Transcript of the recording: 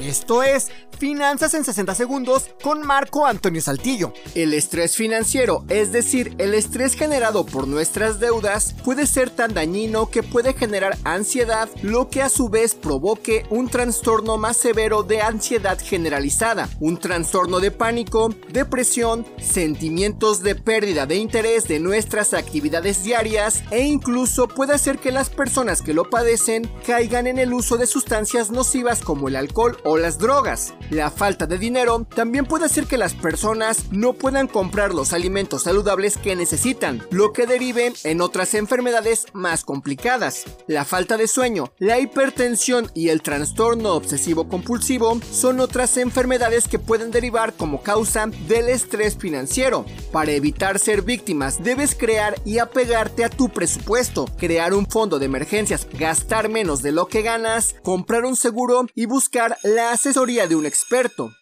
Esto es Finanzas en 60 segundos con Marco Antonio Saltillo. El estrés financiero, es decir, el estrés generado por nuestras deudas, puede ser tan dañino que puede generar ansiedad, lo que a su vez provoque un trastorno más severo de ansiedad generalizada, un trastorno de pánico, depresión, sentimientos de pérdida de interés de nuestras actividades diarias e incluso puede hacer que las personas que lo padecen caigan en el uso de sustancias nocivas como el alcohol o las drogas. La falta de dinero también puede hacer que las personas no puedan comprar los alimentos saludables que necesitan, lo que derive en otras enfermedades más complicadas. La falta de sueño, la hipertensión y el trastorno obsesivo compulsivo son otras enfermedades que pueden derivar como causa del estrés financiero. Para evitar ser víctimas, debes crear y apegarte a tu presupuesto, crear un fondo de emergencias, gastar menos de lo que ganas, comprar un seguro y buscar la asesoría de un experto.